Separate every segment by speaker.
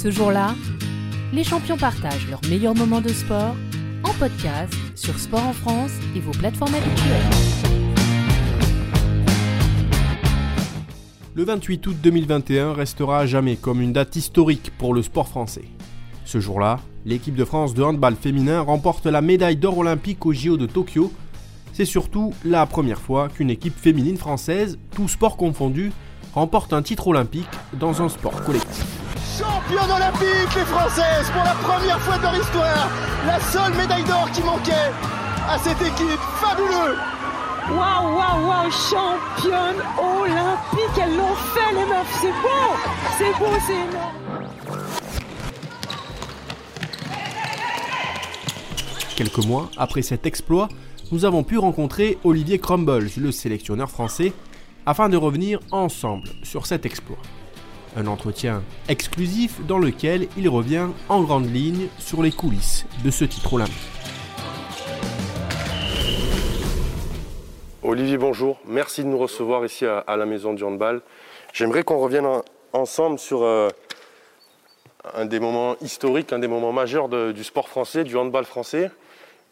Speaker 1: Ce jour-là, les champions partagent leurs meilleurs moments de sport en podcast sur Sport en France et vos plateformes habituelles.
Speaker 2: Le 28 août 2021 restera à jamais comme une date historique pour le sport français. Ce jour-là, l'équipe de France de handball féminin remporte la médaille d'or olympique au JO de Tokyo. C'est surtout la première fois qu'une équipe féminine française, tout sport confondu, remporte un titre olympique dans un sport collectif.
Speaker 3: Championne olympique les Françaises pour la première fois de leur histoire, la seule médaille d'or qui manquait à cette équipe, fabuleux
Speaker 4: Waouh, waouh, waouh, championne olympique, elles l'ont fait les meufs, c'est beau, c'est beau, c'est énorme.
Speaker 2: Quelques mois après cet exploit, nous avons pu rencontrer Olivier Crumbles, le sélectionneur français, afin de revenir ensemble sur cet exploit. Un entretien exclusif dans lequel il revient en grande ligne sur les coulisses de ce titre olympique. Olivier, bonjour. Merci de nous recevoir ici à, la Maison du Handball. J'aimerais qu'on revienne ensemble sur euh, un des moments historiques, un des moments majeurs du sport français, du handball français.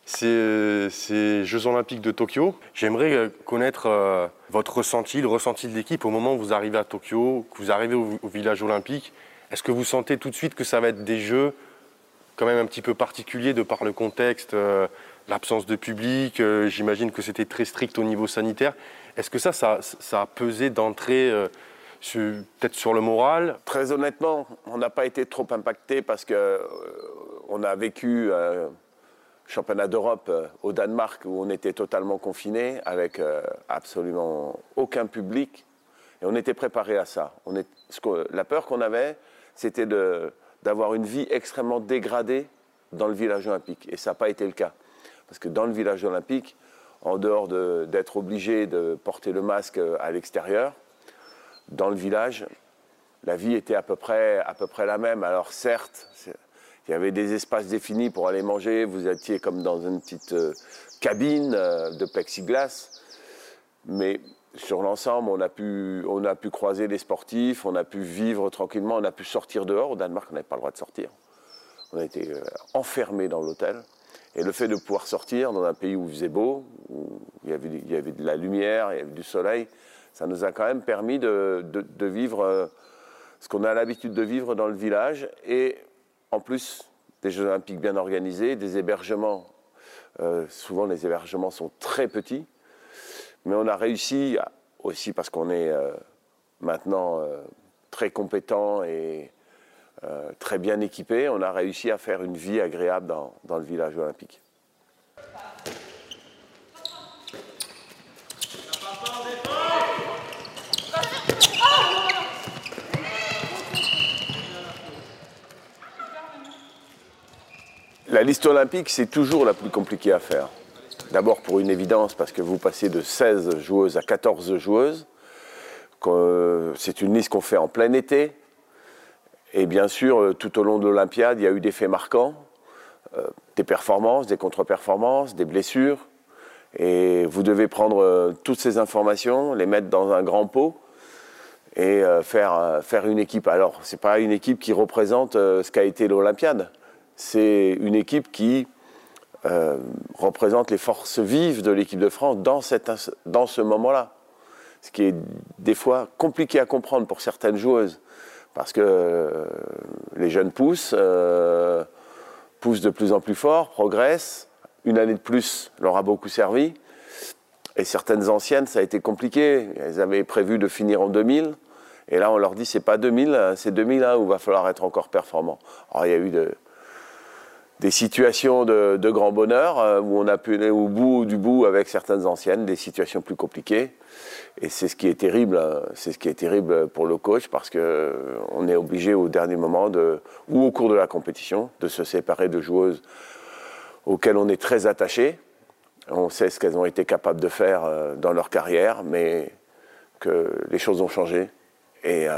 Speaker 2: C'est euh, ces Jeux Olympiques de Tokyo. J'aimerais euh, connaître votre ressenti, le ressenti de l'équipe au moment où vous arrivez à Tokyo, que vous arrivez au, village olympique. Est-ce que vous sentez tout de suite que ça va être des Jeux quand même un petit peu particuliers de par le contexte l'absence de public, euh, j'imagine que c'était très strict au niveau sanitaire. Est-ce que ça, ça, a pesé d'entrée euh, peut-être sur le moral?
Speaker 5: Très honnêtement, on n'a pas été trop impacté parce qu'on euh, on a vécu championnat d'Europe au Danemark où on était totalement confiné avec absolument aucun public et on était préparé à ça. La peur qu'on avait, c'était d'avoir une vie extrêmement dégradée dans le village olympique et ça n'a pas été le cas. Parce que dans le village olympique, en dehors d'être obligé de porter le masque à l'extérieur, dans le village, la vie était à peu près, à peu près la même. Alors certes, il y avait des espaces définis pour aller manger, vous étiez comme dans une petite euh, cabine euh, de plexiglas, mais sur l'ensemble, on, a pu, on a pu croiser les sportifs, on a pu vivre tranquillement, on a pu sortir dehors. Au Danemark, on n'avait pas le droit de sortir. On a été euh, enfermés dans l'hôtel. Et le fait de pouvoir sortir dans un pays où il faisait beau, où il y avait, de la lumière, il y avait du soleil, ça nous a quand même permis de, vivre euh, ce qu'on a l'habitude de vivre dans le village. Et en plus, des Jeux olympiques bien organisés, des hébergements. Euh, souvent, les hébergements sont très petits. Mais on a réussi, aussi parce qu'on est euh, maintenant très compétent et euh, très bien équipés, on a réussi à faire une vie agréable dans le village olympique. La liste olympique, c'est toujours la plus compliquée à faire. D'abord pour une évidence, parce que vous passez de 16 joueuses à 14 joueuses. C'est une liste qu'on fait en plein été, et bien sûr, euh, tout au long de l'Olympiade, il y a eu des faits marquants, euh, des performances, des contre-performances, des blessures. Et vous devez prendre euh, toutes ces informations, les mettre dans un grand pot et faire, faire une équipe. Alors, ce n'est pas une équipe qui représente ce qu'a été l'Olympiade. C'est une équipe qui représente les forces vives de l'équipe de France dans, ce moment-là. Ce qui est des fois compliqué à comprendre pour certaines joueuses parce que euh, les jeunes poussent, euh, poussent de plus en plus fort, progressent. Une année de plus leur a beaucoup servi. Et certaines anciennes, ça a été compliqué. Elles avaient prévu de finir en 2000. Et là, on leur dit, c'est pas 2000, c'est 2001 où il va falloir être encore performant. Alors, il y a eu des situations de, grand bonheur euh, où on a pu aller au bout du bout avec certaines anciennes, des situations plus compliquées. Et c'est ce qui est terrible, hein. c'est ce qui est terrible pour le coach parce qu'on euh, est obligé au dernier moment ou au cours de la compétition de se séparer de joueuses auxquelles on est très attaché. On sait ce qu'elles ont été capables de faire euh, dans leur carrière, mais que les choses ont changé et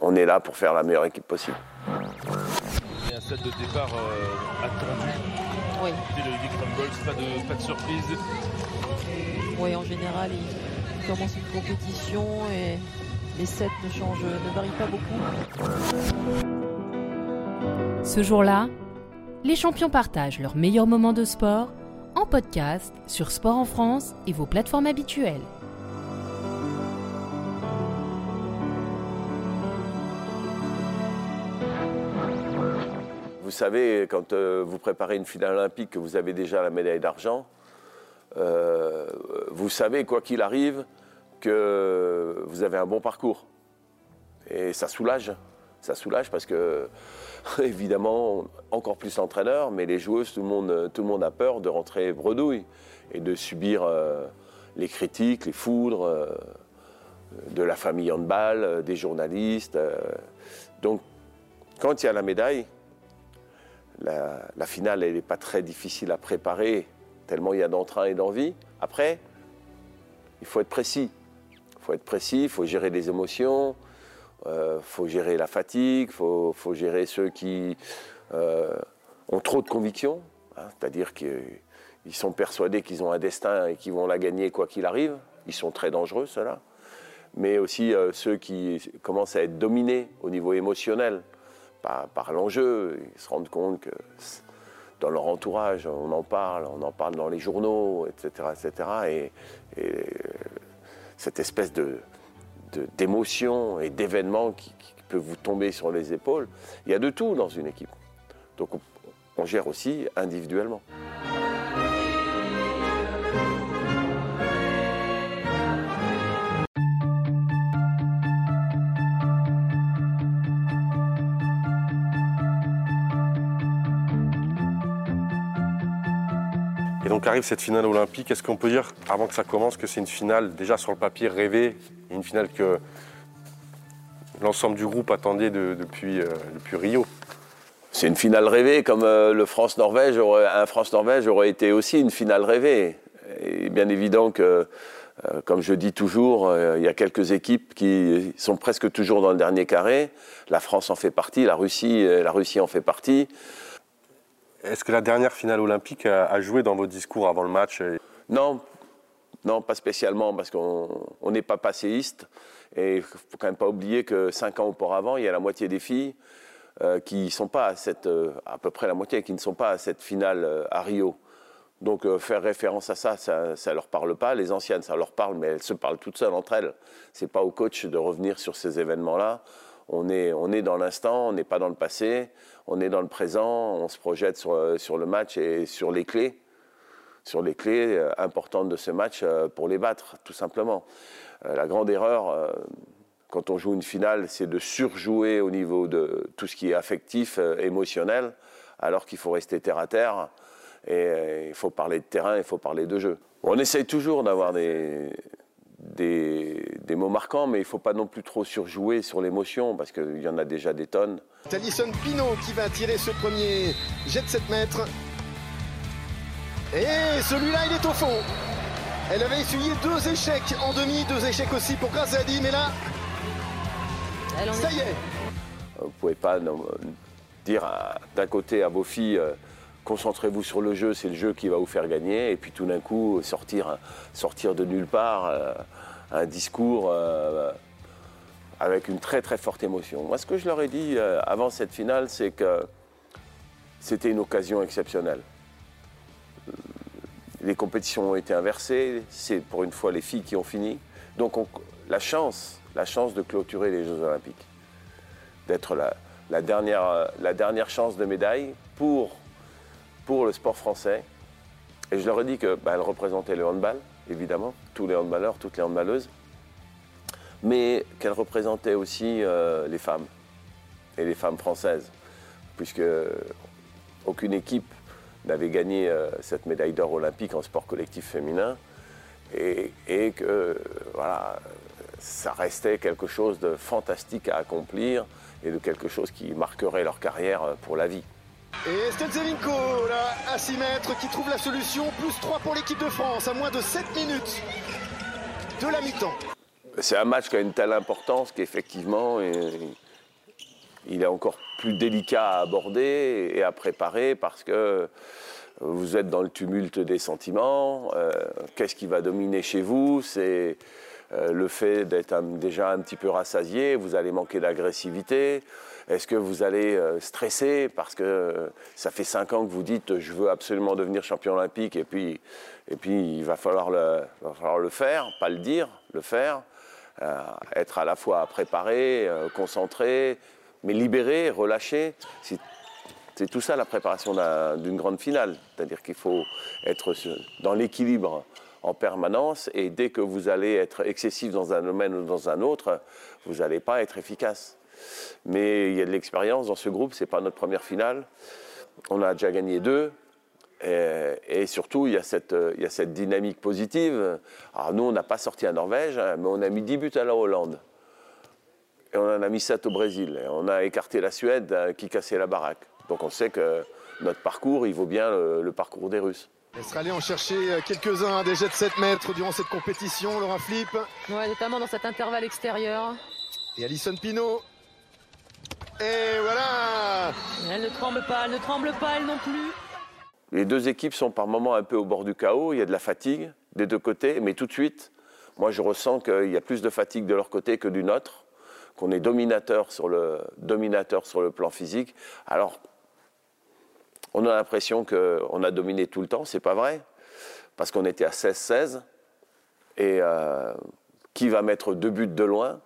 Speaker 5: on est là pour faire la meilleure équipe possible.
Speaker 6: Set de départ attendu. Oui. pas de, pas de surprise.
Speaker 7: Oui, en général, il commence une compétition et les sets ne changent, ne varient pas beaucoup.
Speaker 1: Ce jour-là, les champions partagent leurs meilleurs moments de sport en podcast sur Sport en France et vos plateformes habituelles.
Speaker 5: Savez, quand euh, vous préparez une finale olympique, que vous avez déjà la médaille d'argent, euh, vous savez, quoi qu'il arrive, que vous avez un bon parcours. Et ça soulage. Ça soulage parce que, évidemment, encore plus l'entraîneur, mais les joueuses, tout le, monde, tout le monde a peur de rentrer bredouille et de subir euh, les critiques, les foudres de la famille handball, des journalistes. donc, quand il y a la médaille, la, finale, elle n'est pas très difficile à préparer, tellement il y a d'entrain et d'envie. Après, il faut être précis. Il faut être précis, il faut gérer les émotions, il euh, faut gérer la fatigue, il faut, gérer ceux qui euh, ont trop de convictions, hein, c'est-à-dire qu'ils sont persuadés qu'ils ont un destin et qu'ils vont la gagner quoi qu'il arrive. Ils sont très dangereux, ceux-là. Mais aussi euh, ceux qui commencent à être dominés au niveau émotionnel par, l'enjeu. Ils se rendent compte que dans leur entourage, on en parle, on en parle dans les journaux, etc. etc. Et, cette espèce de, d'émotion et d'événements qui, qui, peuvent vous tomber sur les épaules, il y a de tout dans une équipe. Donc on gère aussi individuellement.
Speaker 2: Donc arrive cette finale olympique. Est-ce qu'on peut dire, avant que ça commence, que c'est une finale déjà sur le papier rêvée, une finale que l'ensemble du groupe attendait depuis, euh, depuis Rio?
Speaker 5: C'est une finale rêvée, comme euh, le France-Norvège, un France-Norvège aurait été aussi une finale rêvée. Et bien évident que, euh, comme je dis toujours, il y a quelques équipes qui sont presque toujours dans le dernier carré. La France en fait partie, la Russie, la Russie en fait partie.
Speaker 2: Est-ce que la dernière finale olympique a, joué dans vos discours avant le match
Speaker 5: Non, non, pas spécialement, parce qu'on n'est pas passéiste. Et il ne faut quand même pas oublier que cinq ans auparavant, il y a la moitié des filles euh, qui sont pas à cette, euh, la moitié, qui ne sont pas à cette finale euh, à Rio. Donc faire référence à ça, ça ne leur parle pas. Les anciennes, ça leur parle, mais elles se parlent toutes seules entre elles. Ce n'est pas au coach de revenir sur ces événements-là. On est, on est dans l'instant, on n'est pas dans le passé, on est dans le présent, on se projette sur, euh, sur le match et sur les clés, sur les clés euh, importantes de ce match euh, pour les battre, tout simplement. la grande erreur, quand on joue une finale, c'est de surjouer au niveau de tout ce qui est affectif, émotionnel, alors qu'il faut rester terre à terre. Et il faut parler de terrain, il faut parler de jeu. On essaye toujours d'avoir des, des, mots marquants, mais il ne faut pas non plus trop surjouer sur l'émotion, parce qu'il y en a déjà des tonnes.
Speaker 3: Alison Pinot qui va tirer ce premier jet de 7 mètres. Et celui-là, il est au fond. Elle avait essuyé deux échecs en demi, deux échecs aussi pour Grazadi, mais là, ça y est.
Speaker 5: Vous ne pouvez pas dire d'un côté à vos filles euh, concentrez-vous sur le jeu, c'est le jeu qui va vous faire gagner. Et puis tout d'un coup, sortir, sortir de nulle part euh, un discours euh, avec une très très forte émotion. Moi, ce que je leur ai dit euh, avant cette finale, c'est que c'était une occasion exceptionnelle. Les compétitions ont été inversées, c'est pour une fois les filles qui ont fini. Donc la chance, la chance de clôturer les Jeux Olympiques, d'être la, dernière, la dernière chance de médaille pour pour le sport français. Et je leur ai dit qu'elle bah, représentait le handball, évidemment, tous les handballeurs, toutes les handballeuses, mais qu'elle représentait aussi euh, les femmes, et les femmes françaises, puisque aucune équipe n'avait gagné euh, cette médaille d'or olympique en sport collectif féminin, et, que voilà, ça restait quelque chose de fantastique à accomplir et de quelque chose qui marquerait leur carrière pour la vie.
Speaker 3: Et Stelzevinko, là, à 6 mètres, qui trouve la solution. Plus 3 pour l'équipe de France, à moins de 7 minutes de la mi-temps.
Speaker 5: C'est un match qui a une telle importance qu'effectivement, il est encore plus délicat à aborder et à préparer parce que vous êtes dans le tumulte des sentiments. Euh, qu'est-ce qui va dominer chez vous? C'est euh, le fait d'être déjà un petit peu rassasié, vous allez manquer d'agressivité. Est-ce que vous allez euh, stresser parce que ça fait cinq ans que vous dites je veux absolument devenir champion olympique et puis, il va falloir, le, faire, pas le dire, le faire, euh, être à la fois préparé, euh, concentré, mais libéré, relâché. C'est tout ça la préparation d'une grande finale. C'est-à-dire qu'il faut être dans l'équilibre en permanence et dès que vous allez être excessif dans un domaine ou dans un autre, vous n'allez pas être efficace. Mais il y a de l'expérience dans ce groupe, ce n'est pas notre première finale. On a déjà gagné deux. Et, surtout, il y, a cette, il y, a cette, dynamique positive. Alors nous, on n'a pas sorti à Norvège, hein, mais on a mis 10 buts à la Hollande. Et on en a mis 7 au Brésil. Et on a écarté la Suède hein, qui cassait la baraque. Donc on sait que notre parcours, il vaut bien le parcours des Russes.
Speaker 3: Les en chercher euh, quelques-uns des jets de 7 mètres durant cette compétition, Laura Flip.
Speaker 7: Ouais, notamment dans cet intervalle extérieur.
Speaker 3: Et Alison Pino. Et voilà
Speaker 7: Elle ne tremble pas, elle ne tremble pas, elle non plus.
Speaker 5: Les deux équipes sont par moments un peu au bord du chaos, il y a de la fatigue des deux côtés, mais tout de suite, moi je ressens qu'il y a plus de fatigue de leur côté que du nôtre, qu'on est dominateur sur le, dominateur sur le plan physique. Alors on a l'impression qu'on a dominé tout le temps, c'est pas vrai, parce qu'on était à 16-16. Et euh, qui va mettre deux buts de loin?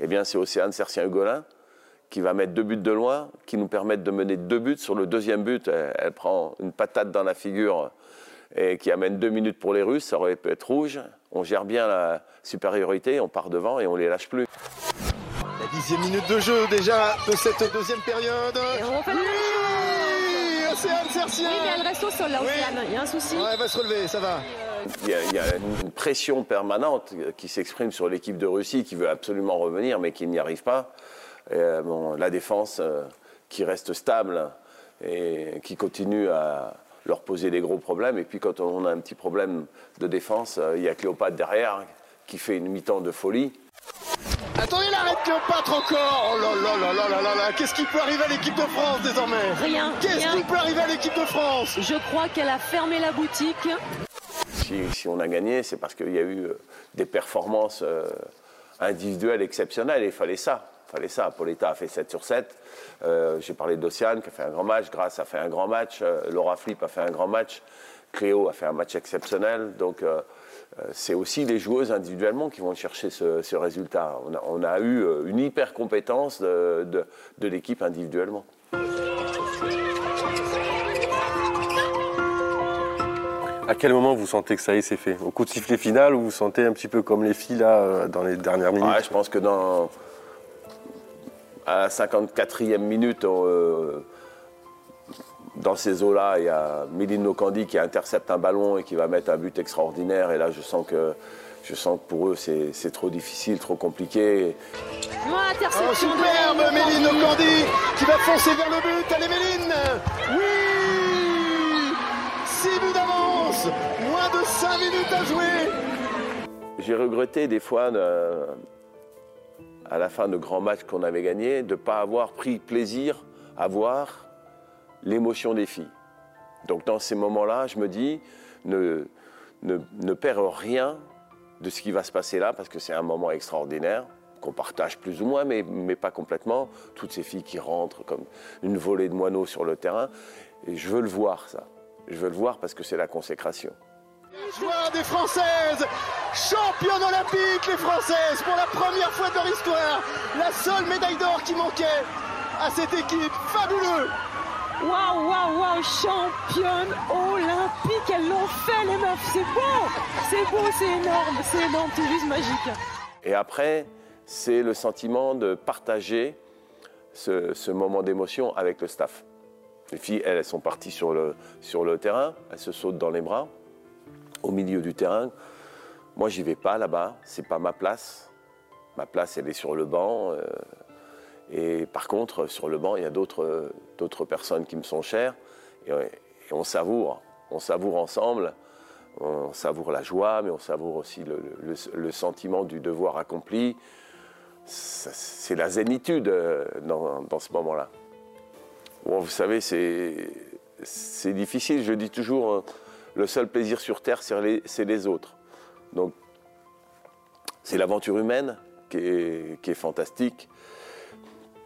Speaker 5: Eh bien, c'est Océane Sercien-Hugolin qui va mettre deux buts de loin, qui nous permettent de mener deux buts. Sur le deuxième but, elle, prend une patate dans la figure et qui amène deux minutes pour les Russes. Ça aurait pu être rouge. On gère bien la supériorité, on part devant et on les lâche plus.
Speaker 3: La dixième minute de jeu déjà de cette deuxième période. Océane
Speaker 7: Oui, mais elle reste au sol, là, Océane. Il y a un souci.
Speaker 3: Ouais, elle va se relever, ça va.
Speaker 5: Il y, a, une pression permanente qui s'exprime sur l'équipe de Russie qui veut absolument revenir, mais qui n'y arrive pas. Euh, bon, la défense euh, qui reste stable et qui continue à leur poser des gros problèmes. Et puis quand on a un petit problème de défense, euh, il y a Cléopâtre derrière qui fait une mi-temps de folie.
Speaker 3: Attendez, il arrête Cléopâtre encore Oh là là là là là là là Qu'est-ce qui peut arriver à l'équipe de France désormais?
Speaker 7: Rien
Speaker 3: Qu'est-ce qui peut arriver à l'équipe de France?
Speaker 7: Je crois qu'elle a fermé la boutique.
Speaker 5: Si, on a gagné, c'est parce qu'il y a eu des performances individuelles exceptionnelles et il fallait ça. Fallait ça. Pauletta a fait 7 sur 7. Euh, j'ai parlé d'Océane qui a fait un grand match. Grace a fait un grand match. Laura Flip a fait un grand match. Cléo a fait un match exceptionnel. Donc euh, c'est aussi les joueuses individuellement qui vont chercher ce, résultat. On a, eu euh, une hyper compétence de, l'équipe individuellement.
Speaker 2: À quel moment vous sentez que ça y est, c'est fait? Au coup de sifflet final ou vous sentez un petit peu comme les filles là euh, dans les dernières minutes?
Speaker 5: Je pense que dans à la 54e minute, dans ces eaux-là, il y a Méline Nokandi qui intercepte un ballon et qui va mettre un but extraordinaire. Et là, je sens que, je sens que pour eux, c'est trop difficile, trop compliqué.
Speaker 3: Oh, superbe Méline Nokandi qui va foncer vers le but. Allez, Méline Oui 6 buts d'avance Moins de 5 minutes à jouer
Speaker 5: J'ai regretté des fois, à la fin de grands matchs qu'on avait gagnés, de ne pas avoir pris plaisir à voir l'émotion des filles. Donc dans ces moments-là, je me dis, ne, ne, perds rien de ce qui va se passer là, parce que c'est un moment extraordinaire, qu'on partage plus ou moins, mais, mais, pas complètement. Toutes ces filles qui rentrent comme une volée de moineaux sur le terrain. Et je veux le voir, ça. Je veux le voir parce que c'est la consécration.
Speaker 3: Joie des Françaises, championnes olympiques les Françaises, pour la première fois de leur histoire, la seule médaille d'or qui manquait à cette équipe, fabuleux
Speaker 4: Waouh, waouh, waouh, championne olympique, elles l'ont fait les meufs, c'est beau, c'est beau, c'est énorme, c'est énorme, c'est juste magique.
Speaker 5: Et après, c'est le sentiment de partager ce, moment d'émotion avec le staff. Les filles, elles, elles sont parties sur le, sur le terrain, elles se sautent dans les bras, au milieu du terrain. Moi, j'y vais pas là-bas, c'est pas ma place. Ma place, elle est sur le banc. Euh, et par contre, sur le banc, il y a d'autres personnes qui me sont chères. Et, on savoure, on savoure ensemble. On savoure la joie, mais on savoure aussi le, sentiment du devoir accompli. C'est la zénitude euh, dans, ce moment-là. vous savez, c'est difficile. Je dis toujours, euh, le seul plaisir sur Terre, c'est les, autres. Donc, c'est l'aventure humaine qui est, fantastique.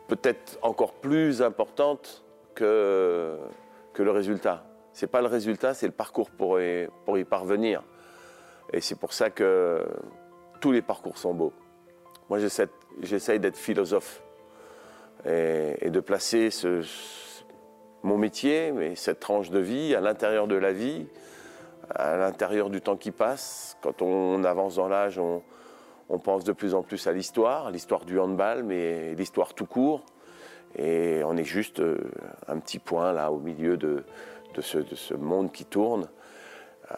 Speaker 5: peut-être encore plus importante que, que le résultat. Ce n'est pas le résultat, c'est le parcours pour y, pour y parvenir. Et c'est pour ça que tous les parcours sont beaux. Moi, j'essaye d'être philosophe et, de placer ce, mon métier, mais cette tranche de vie à l'intérieur de la vie, à l'intérieur du temps qui passe. Quand on avance dans l'âge, on, pense de plus en plus à l'histoire, l'histoire du handball, mais l'histoire tout court. Et on est juste euh, un petit point là au milieu de, ce, monde qui tourne. Euh,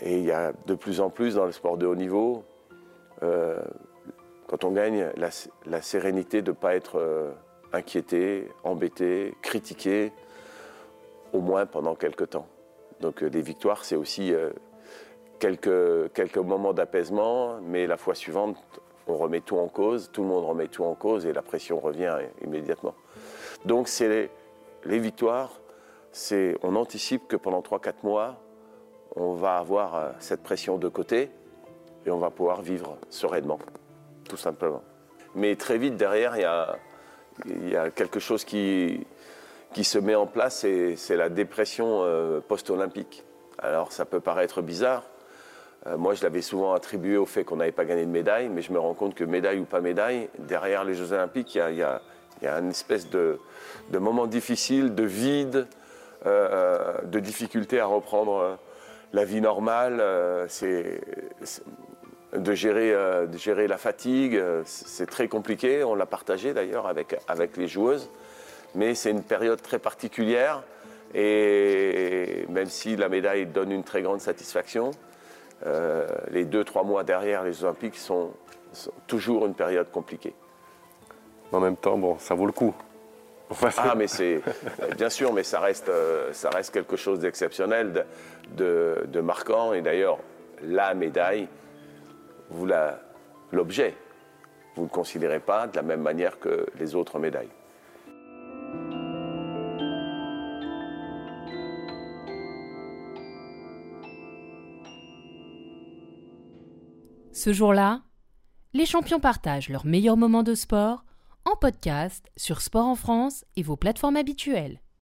Speaker 5: et il y a de plus en plus dans le sport de haut niveau, euh, quand on gagne, la, sérénité de ne pas être inquiété, embêté, critiqué, au moins pendant quelques temps. Donc des victoires, c'est aussi quelques, quelques moments d'apaisement, mais la fois suivante, on remet tout en cause, tout le monde remet tout en cause et la pression revient immédiatement. Donc c'est les, victoires, c'est on anticipe que pendant 3-4 mois, on va avoir euh, cette pression de côté et on va pouvoir vivre sereinement, tout simplement. Mais très vite derrière, il y a, y a quelque chose qui, qui se met en place, c'est la dépression euh, post-olympique. Alors ça peut paraître bizarre, euh, moi, je l'avais souvent attribué au fait qu'on n'avait pas gagné de médaille, mais je me rends compte que médaille ou pas médaille, derrière les Jeux Olympiques, il y a, une espèce de, moment difficile, de vide, euh, de difficulté à reprendre la vie normale. de gérer, la fatigue, c'est très compliqué. On l'a partagé d'ailleurs avec les joueuses, mais c'est une période très particulière. Et même si la médaille donne une très grande satisfaction, euh, les deux, trois mois derrière les Olympiques sont, toujours une période compliquée.
Speaker 2: En même temps, bon, ça vaut le coup.
Speaker 5: ah, mais c'est bien sûr, mais ça reste, euh, ça reste quelque chose d'exceptionnel, de, marquant. Et d'ailleurs, la médaille, vous l'objet, vous ne le considérez pas de la même manière que les autres médailles.
Speaker 1: Ce jour-là, les champions partagent leurs meilleurs moments de sport en podcast sur Sport en France et vos plateformes habituelles.